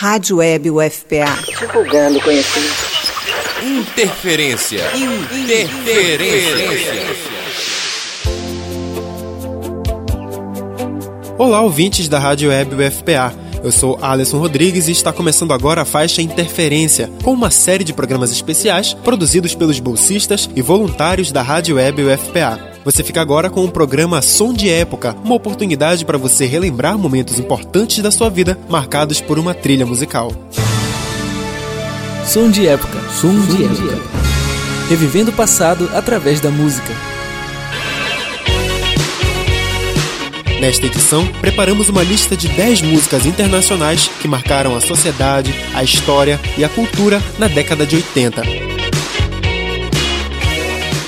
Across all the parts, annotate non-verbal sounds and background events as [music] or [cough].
Rádio Web UFPA. Divulgando conhecimento. Interferência. Interferência. Olá, ouvintes da Rádio Web UFPA. Eu sou Alisson Rodrigues e está começando agora a faixa Interferência, com uma série de programas especiais produzidos pelos bolsistas e voluntários da Rádio Web UFPA. Você fica agora com o programa Som de Época, uma oportunidade para você relembrar momentos importantes da sua vida marcados por uma trilha musical. Som de Época. Som de Época. Revivendo o passado através da música. Nesta edição, preparamos uma lista de 10 músicas internacionais que marcaram a sociedade, a história e a cultura na década de 80.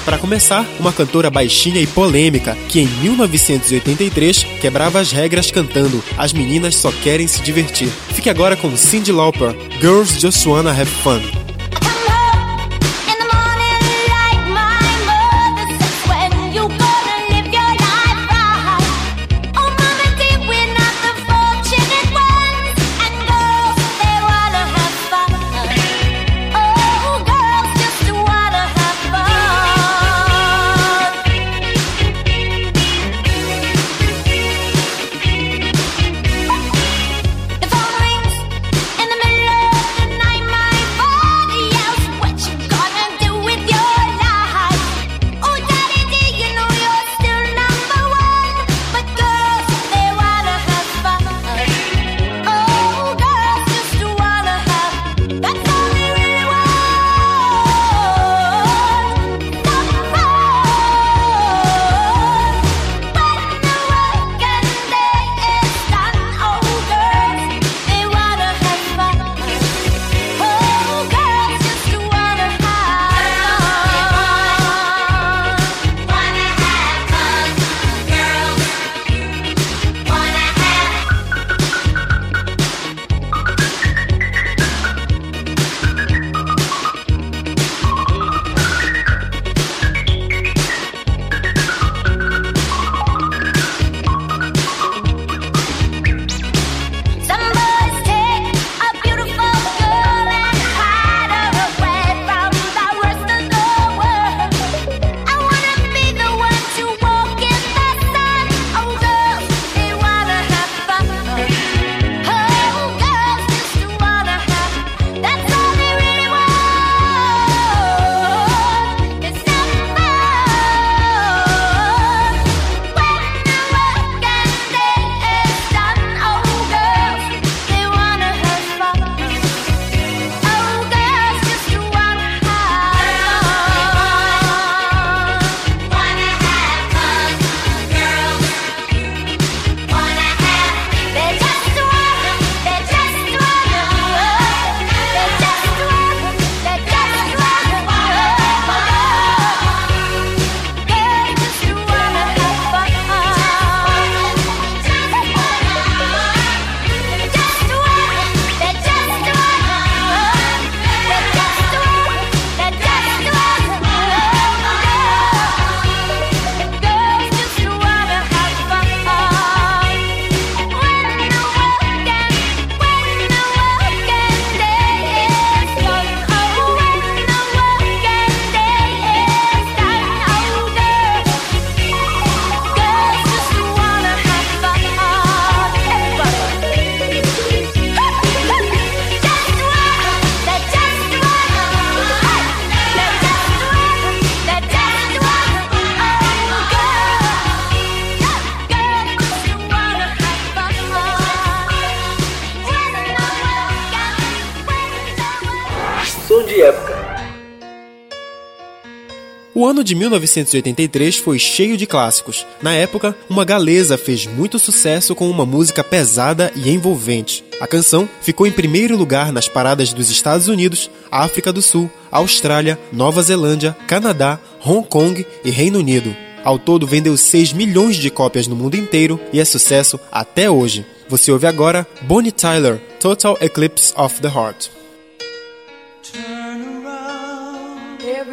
Para começar, uma cantora baixinha e polêmica que em 1983 quebrava as regras cantando As meninas só querem se divertir. Fique agora com Cyndi Lauper, Girls Just Wanna Have Fun. Ano de 1983 foi cheio de clássicos. Na época, uma galesa fez muito sucesso com uma música pesada e envolvente. A canção ficou em primeiro lugar nas paradas dos Estados Unidos, África do Sul, Austrália, Nova Zelândia, Canadá, Hong Kong e Reino Unido. Ao todo, vendeu 6 milhões de cópias no mundo inteiro e é sucesso até hoje. Você ouve agora Bonnie Tyler, Total Eclipse of the Heart.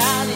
shining.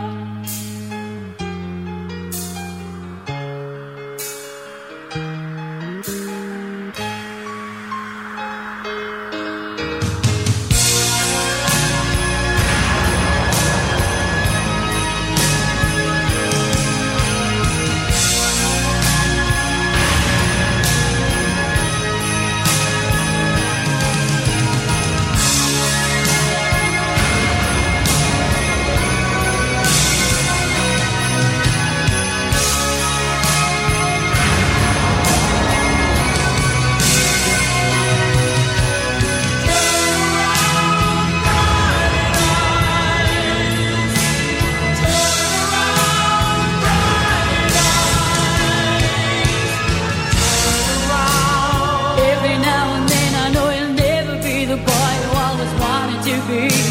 You.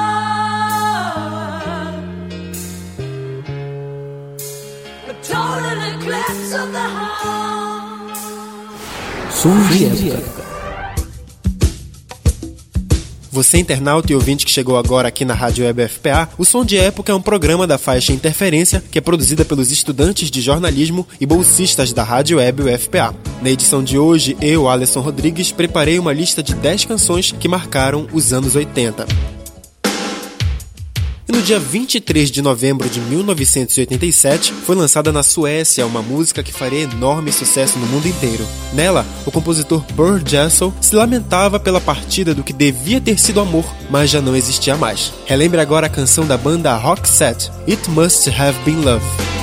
Surge época. Você internauta e ouvinte que chegou agora aqui na Rádio Web FPA, o Som de Época é um programa da faixa Interferência que é produzida pelos estudantes de jornalismo e bolsistas da Rádio Web UFPA. Na edição de hoje, eu, Alisson Rodrigues, preparei uma lista de 10 canções que marcaram os anos 80. No dia 23 de novembro de 1987, foi lançada na Suécia uma música que faria enorme sucesso no mundo inteiro. Nela, o compositor Burr Janson se lamentava pela partida do que devia ter sido amor, mas já não existia mais. Relembre agora a canção da banda rock set It Must Have Been Love.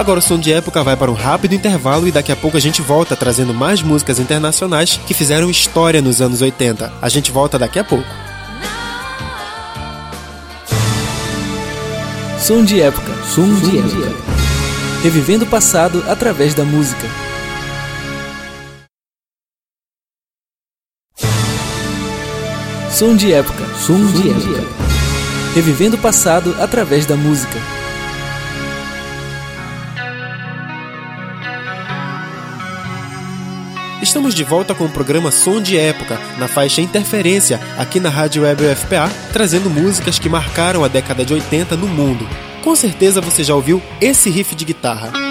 Agora o som de época vai para um rápido intervalo e daqui a pouco a gente volta trazendo mais músicas internacionais que fizeram história nos anos 80. A gente volta daqui a pouco. Som de época. Som, som de, de época. época. Revivendo o passado através da música. Som de época. Som, som de, de época. época. Revivendo o passado através da música. Estamos de volta com o programa Som de Época, na faixa Interferência, aqui na Rádio Web UFPA, trazendo músicas que marcaram a década de 80 no mundo. Com certeza você já ouviu esse riff de guitarra.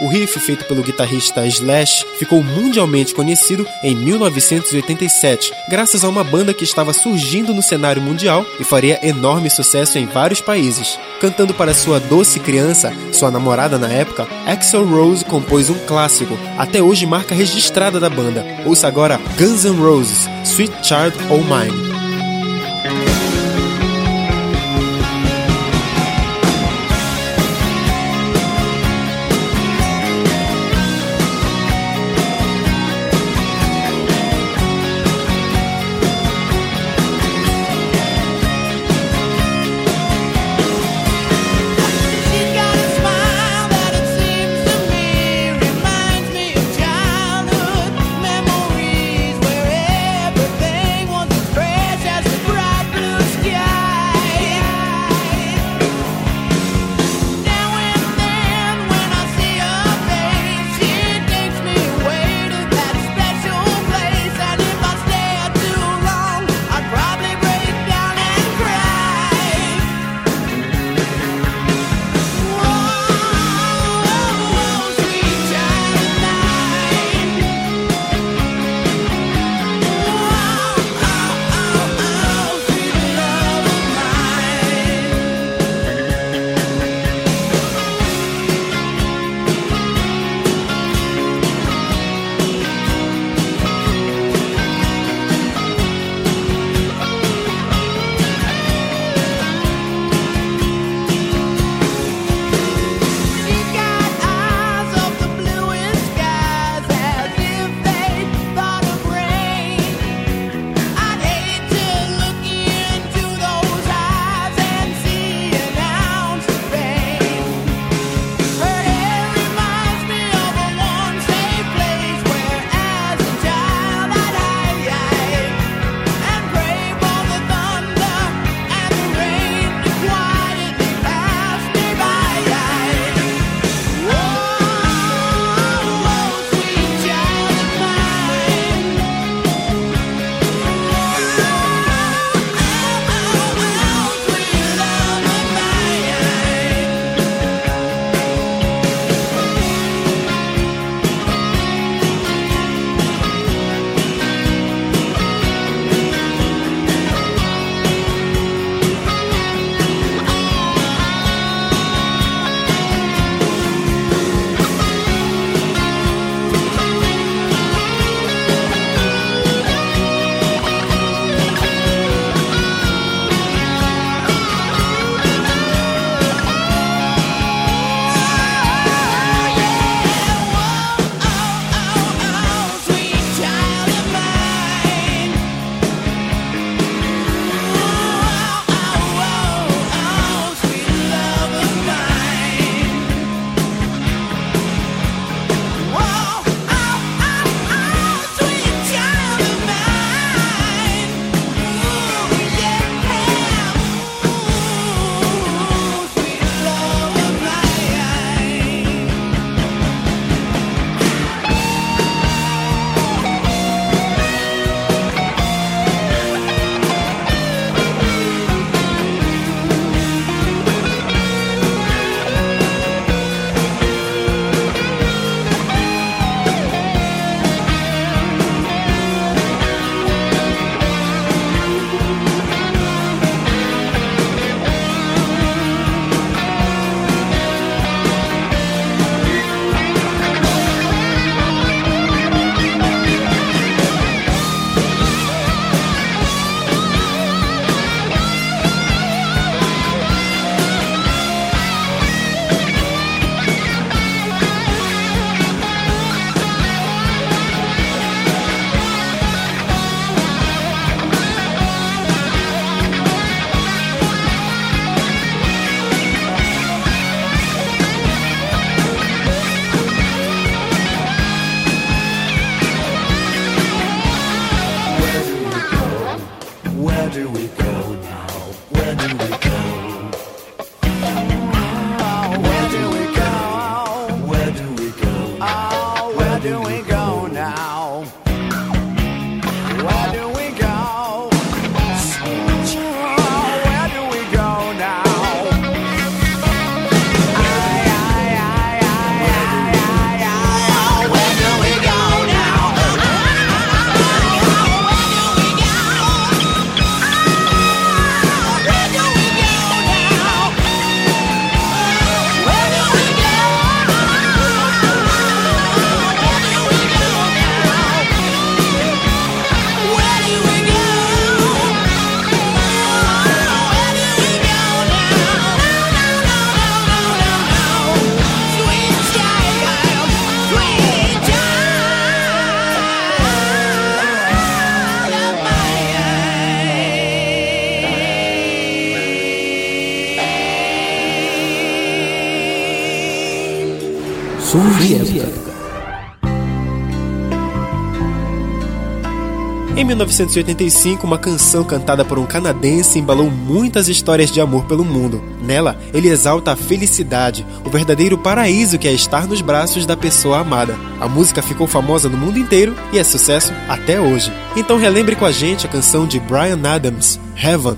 O riff, feito pelo guitarrista Slash, ficou mundialmente conhecido em 1987, graças a uma banda que estava surgindo no cenário mundial e faria enorme sucesso em vários países. Cantando para sua doce criança, sua namorada na época, Axel Rose compôs um clássico, até hoje marca registrada da banda. Ouça agora Guns N' Roses, Sweet Child O' Mine. Som de época. Em 1985, uma canção cantada por um canadense embalou muitas histórias de amor pelo mundo. Nela, ele exalta a felicidade, o verdadeiro paraíso que é estar nos braços da pessoa amada. A música ficou famosa no mundo inteiro e é sucesso até hoje. Então relembre com a gente a canção de Brian Adams, Heaven.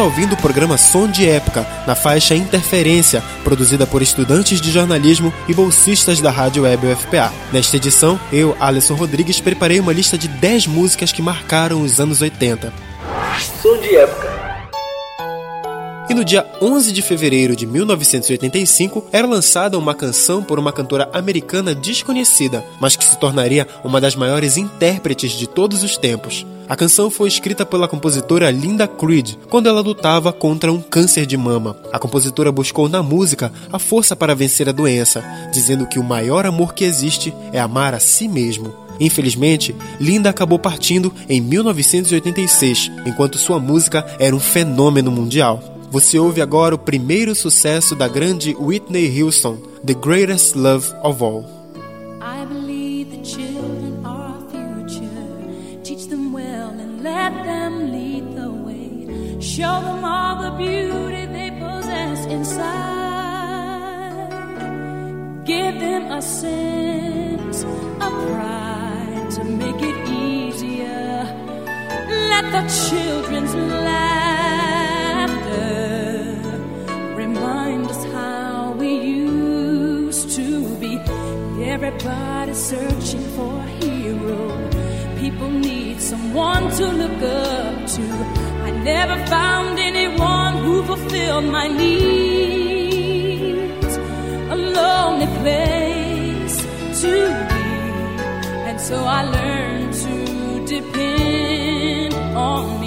Está ouvindo o programa Som de Época, na faixa Interferência, produzida por estudantes de jornalismo e bolsistas da Rádio Web UFPA. Nesta edição, eu, Alisson Rodrigues, preparei uma lista de 10 músicas que marcaram os anos 80. Som de época. E no dia 11 de fevereiro de 1985 era lançada uma canção por uma cantora americana desconhecida, mas que se tornaria uma das maiores intérpretes de todos os tempos. A canção foi escrita pela compositora Linda Creed quando ela lutava contra um câncer de mama. A compositora buscou na música a força para vencer a doença, dizendo que o maior amor que existe é amar a si mesmo. Infelizmente, Linda acabou partindo em 1986, enquanto sua música era um fenômeno mundial. Você ouve agora o primeiro sucesso da grande Whitney Houston, The Greatest Love of All. I believe the children are our future. Teach them well and let them lead the way. Show them all the beauty they possess inside. Give them a sense of pride to make it easier. Let the children's laughter Everybody's searching for a hero. People need someone to look up to. I never found anyone who fulfilled my needs. A lonely place to be. And so I learned to depend on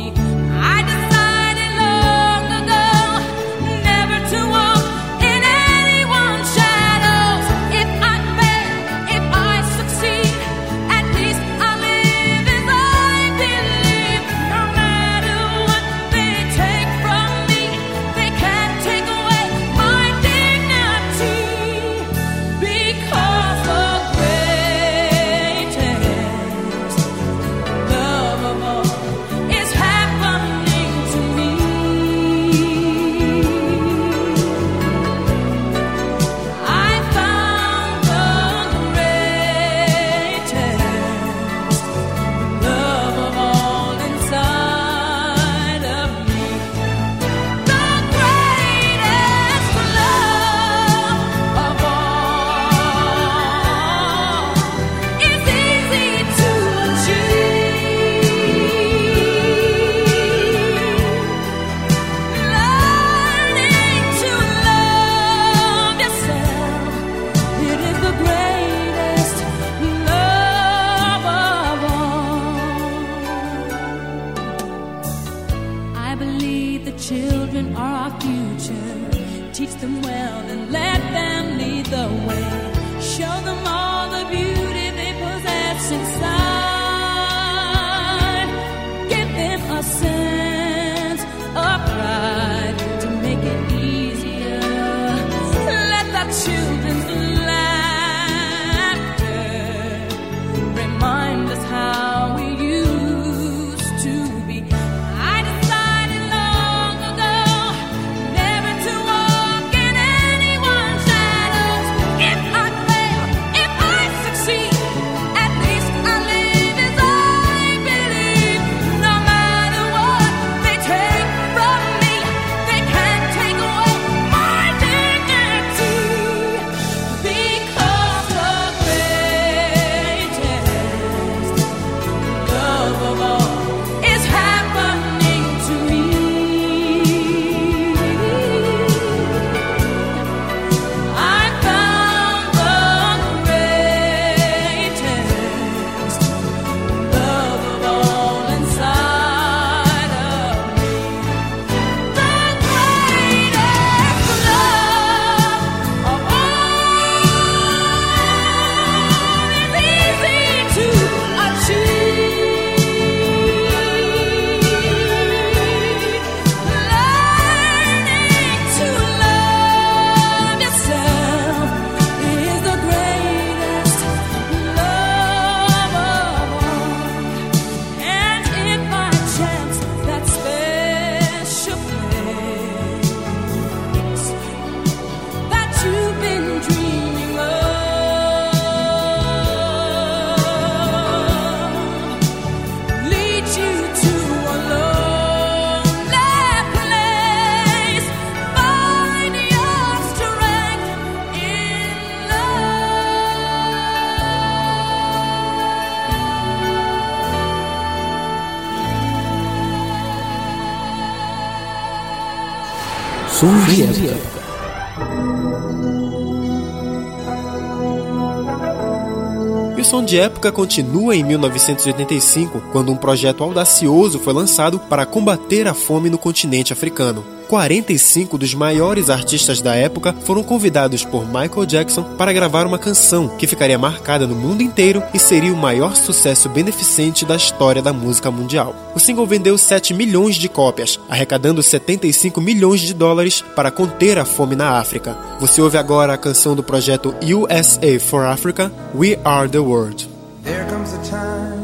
de época continua em 1985, quando um projeto audacioso foi lançado para combater a fome no continente africano. 45 dos maiores artistas da época foram convidados por Michael Jackson para gravar uma canção que ficaria marcada no mundo inteiro e seria o maior sucesso beneficente da história da música mundial. O single vendeu 7 milhões de cópias, arrecadando 75 milhões de dólares para conter a fome na África. Você ouve agora a canção do projeto USA for Africa, We Are the World. There comes a time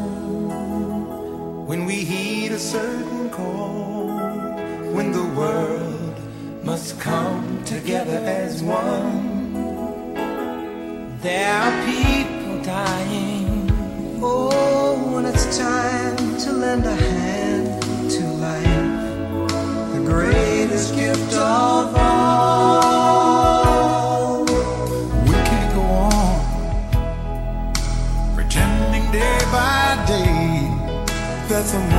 when we when the world must come together as one. There are people dying. Oh, when it's time to lend a hand to life, the greatest gift of all. We can't go on pretending day by day that someone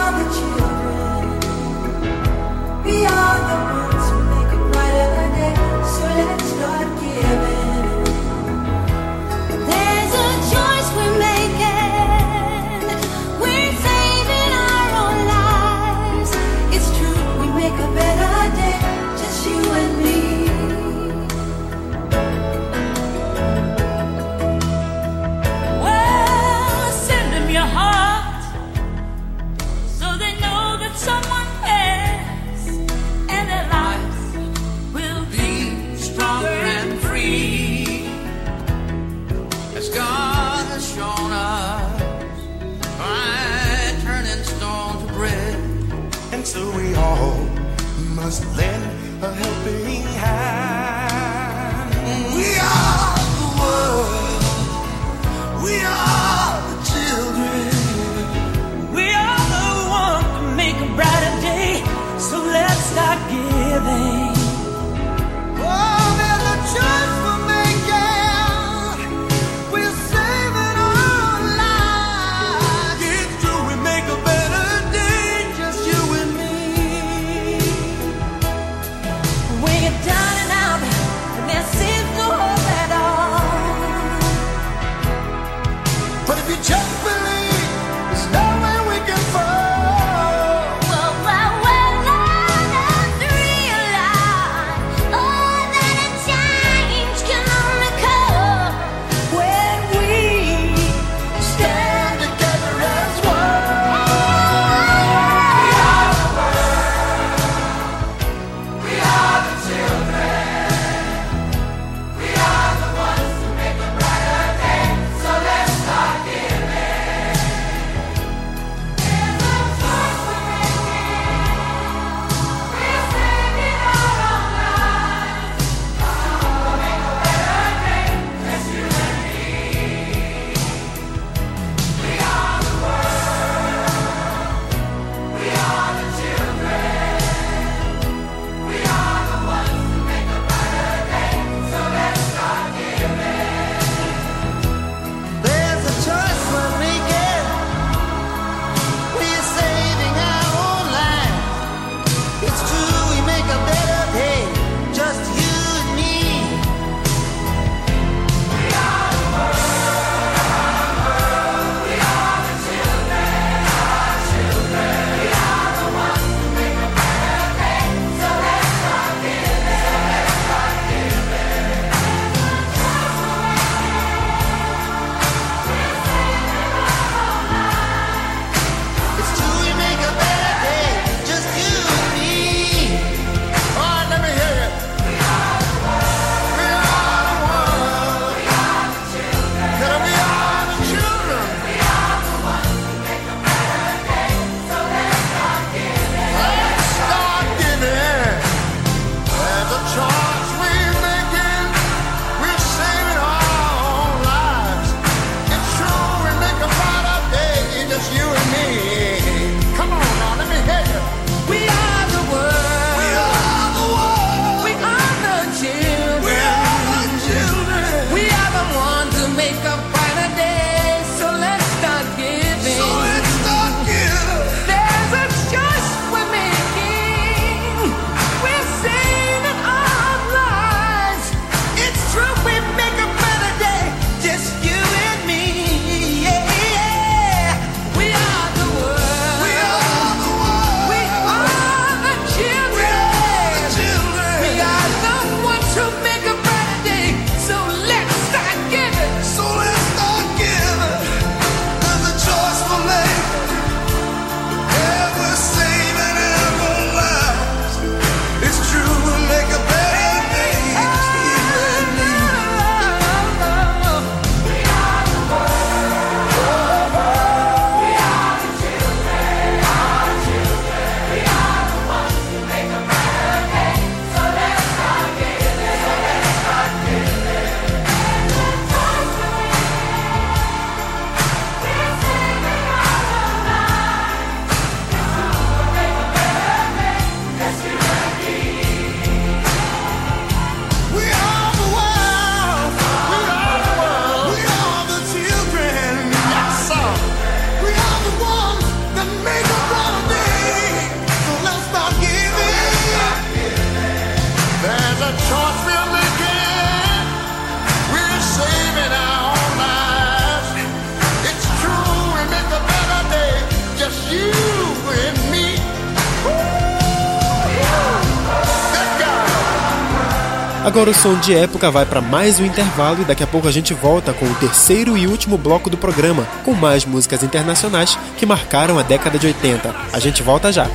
Agora o som de época vai para mais um intervalo e daqui a pouco a gente volta com o terceiro e último bloco do programa, com mais músicas internacionais que marcaram a década de 80. A gente volta já.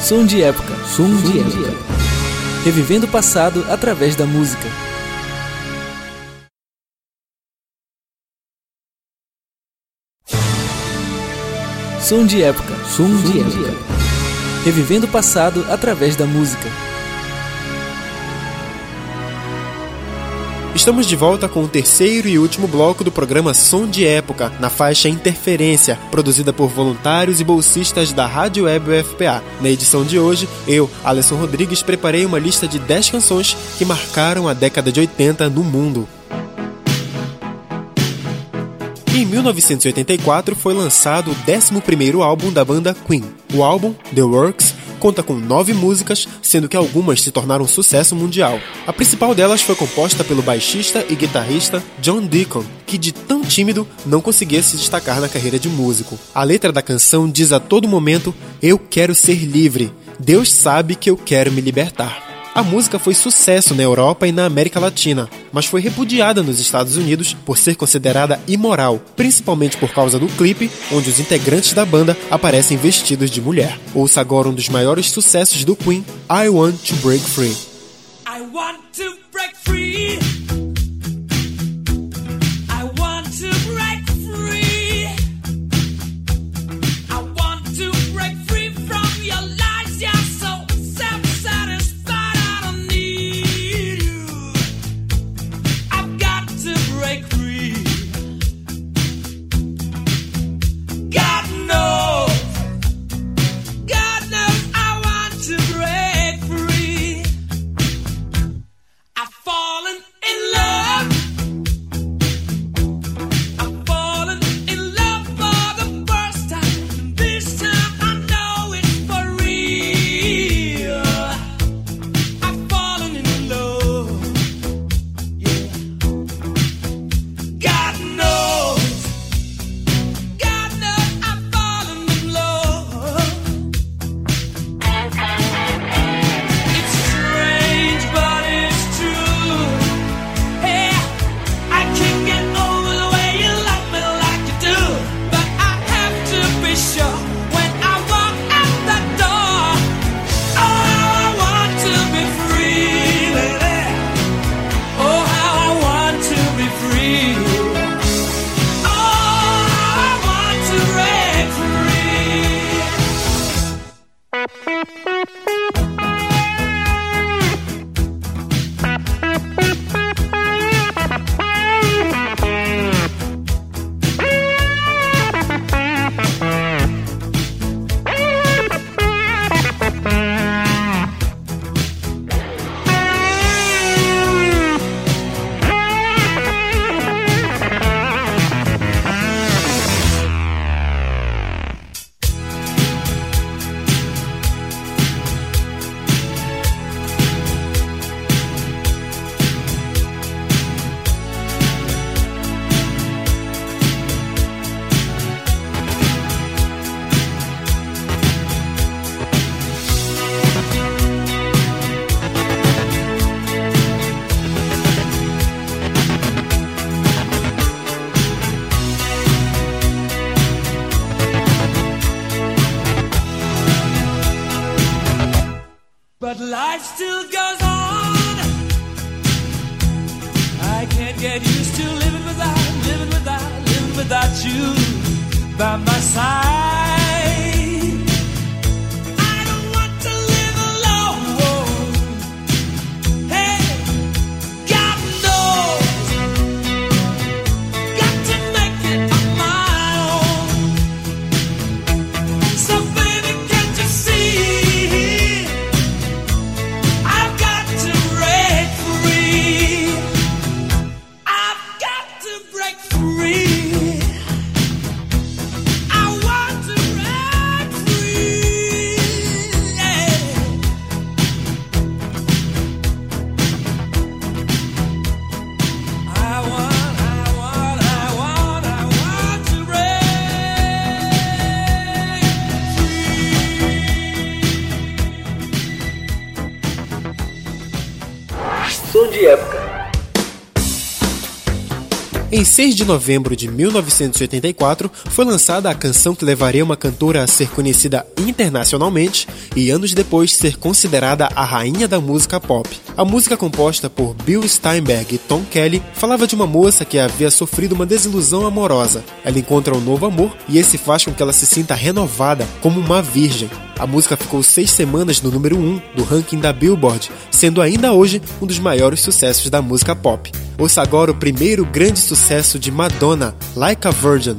Som de época. Som de época. Revivendo o passado através da música. Som de época. Som de época. Revivendo o passado através da música. Estamos de volta com o terceiro e último bloco do programa Som de Época, na faixa Interferência, produzida por voluntários e bolsistas da Rádio Web UFPA. Na edição de hoje, eu, Alisson Rodrigues, preparei uma lista de 10 canções que marcaram a década de 80 no mundo. Em 1984 foi lançado o 11º álbum da banda Queen. O álbum, The Works, conta com nove músicas, sendo que algumas se tornaram sucesso mundial. A principal delas foi composta pelo baixista e guitarrista John Deacon, que de tão tímido não conseguia se destacar na carreira de músico. A letra da canção diz a todo momento: Eu quero ser livre. Deus sabe que eu quero me libertar. A música foi sucesso na Europa e na América Latina, mas foi repudiada nos Estados Unidos por ser considerada imoral, principalmente por causa do clipe, onde os integrantes da banda aparecem vestidos de mulher. Ouça agora um dos maiores sucessos do Queen, I Want to Break Free. 6 de novembro de 1984, foi lançada a canção que levaria uma cantora a ser conhecida internacionalmente e anos depois ser considerada a rainha da música pop. A música composta por Bill Steinberg e Tom Kelly falava de uma moça que havia sofrido uma desilusão amorosa. Ela encontra um novo amor e esse faz com que ela se sinta renovada, como uma virgem. A música ficou seis semanas no número 1 um do ranking da Billboard, sendo ainda hoje um dos maiores sucessos da música pop. Ouça agora o primeiro grande sucesso de Madonna, Like a Virgin.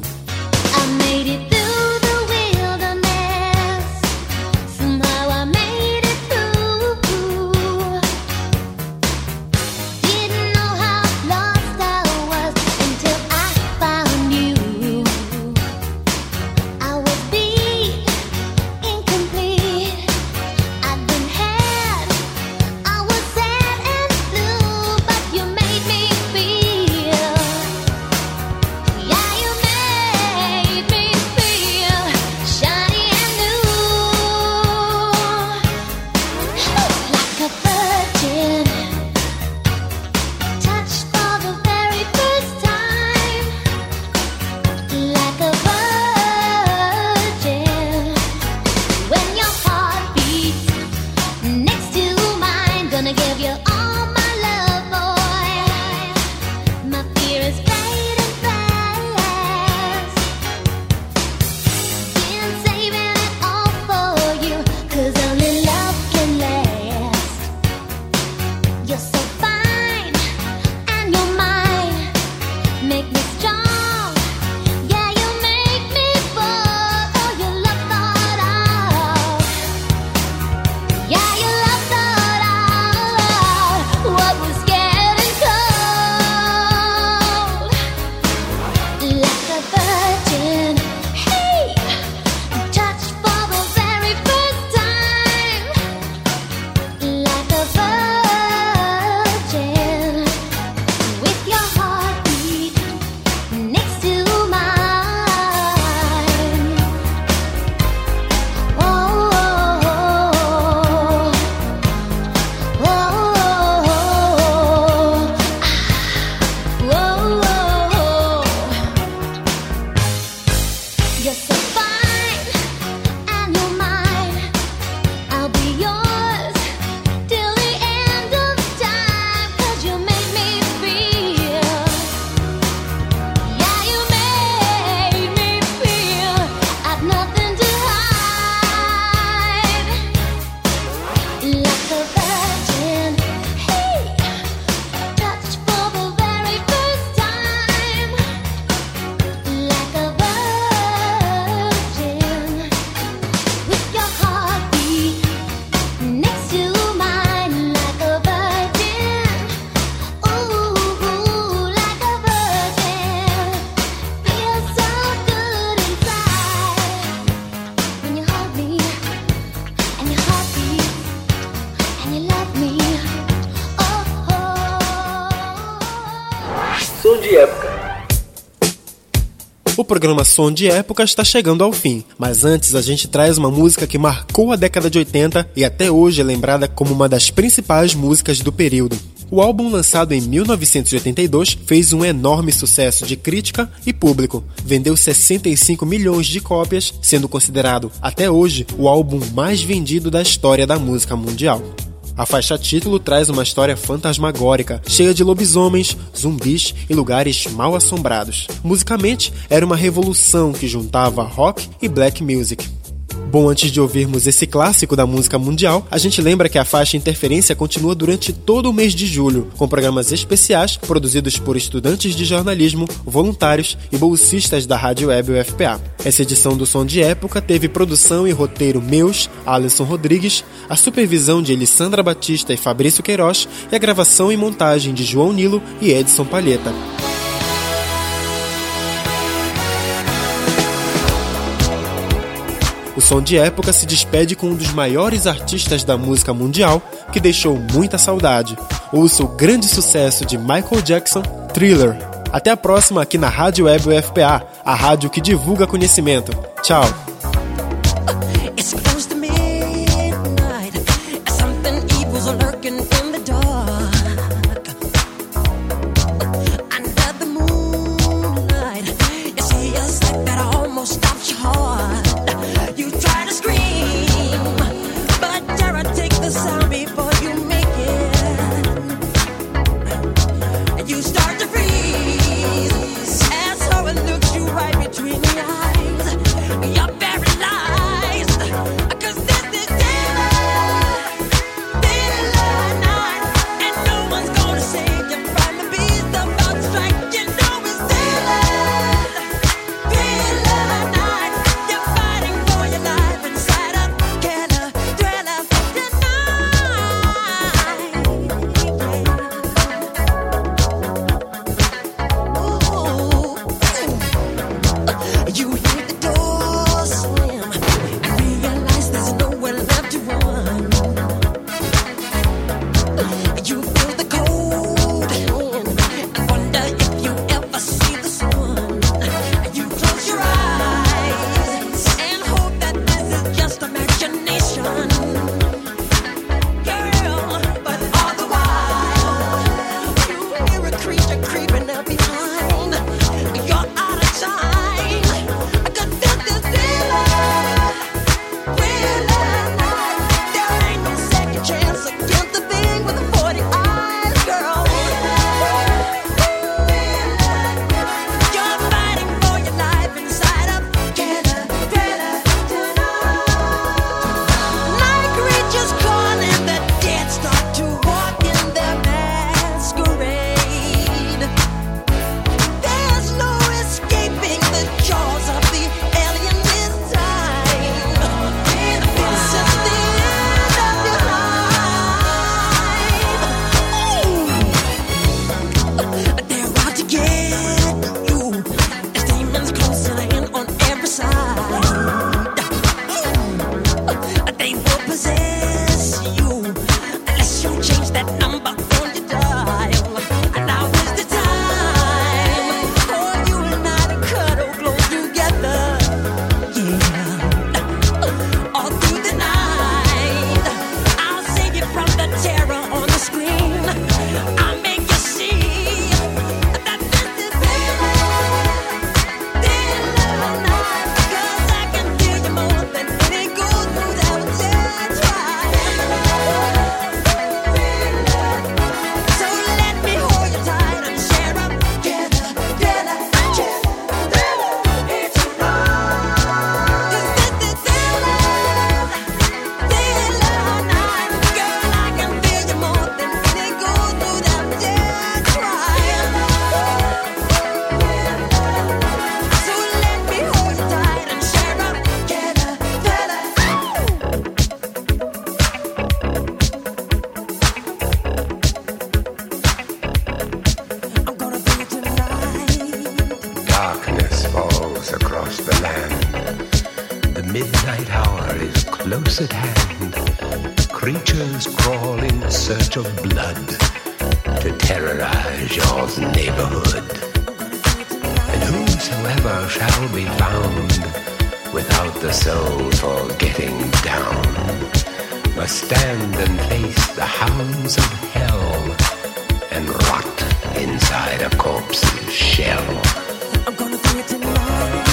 O programa Som de Época está chegando ao fim, mas antes a gente traz uma música que marcou a década de 80 e até hoje é lembrada como uma das principais músicas do período. O álbum lançado em 1982 fez um enorme sucesso de crítica e público. Vendeu 65 milhões de cópias, sendo considerado até hoje o álbum mais vendido da história da música mundial. A faixa título traz uma história fantasmagórica, cheia de lobisomens, zumbis e lugares mal assombrados. Musicalmente, era uma revolução que juntava rock e black music. Bom, antes de ouvirmos esse clássico da música mundial, a gente lembra que a faixa Interferência continua durante todo o mês de julho, com programas especiais produzidos por estudantes de jornalismo, voluntários e bolsistas da Rádio Web UFPA. Essa edição do Som de Época teve produção e roteiro meus, Alisson Rodrigues, a supervisão de Elissandra Batista e Fabrício Queiroz e a gravação e montagem de João Nilo e Edson Palheta. O som de época se despede com um dos maiores artistas da música mundial que deixou muita saudade. Ouça o grande sucesso de Michael Jackson, Thriller. Até a próxima aqui na Rádio Web UFPA, a rádio que divulga conhecimento. Tchau! to terrorize your neighborhood. And whosoever shall be found without the soul for getting down must stand and face the hounds of hell and rot inside a corpse's shell. I'm gonna do it tonight.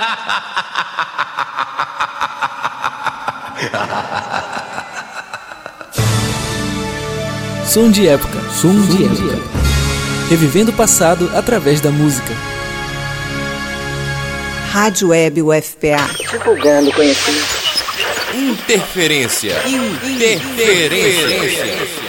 [laughs] Som de época. Som, Som de, de época. época. Revivendo o passado através da música. Rádio Web UFPA. Divulgando conhecimento. Interferência. Interferência. Interferência.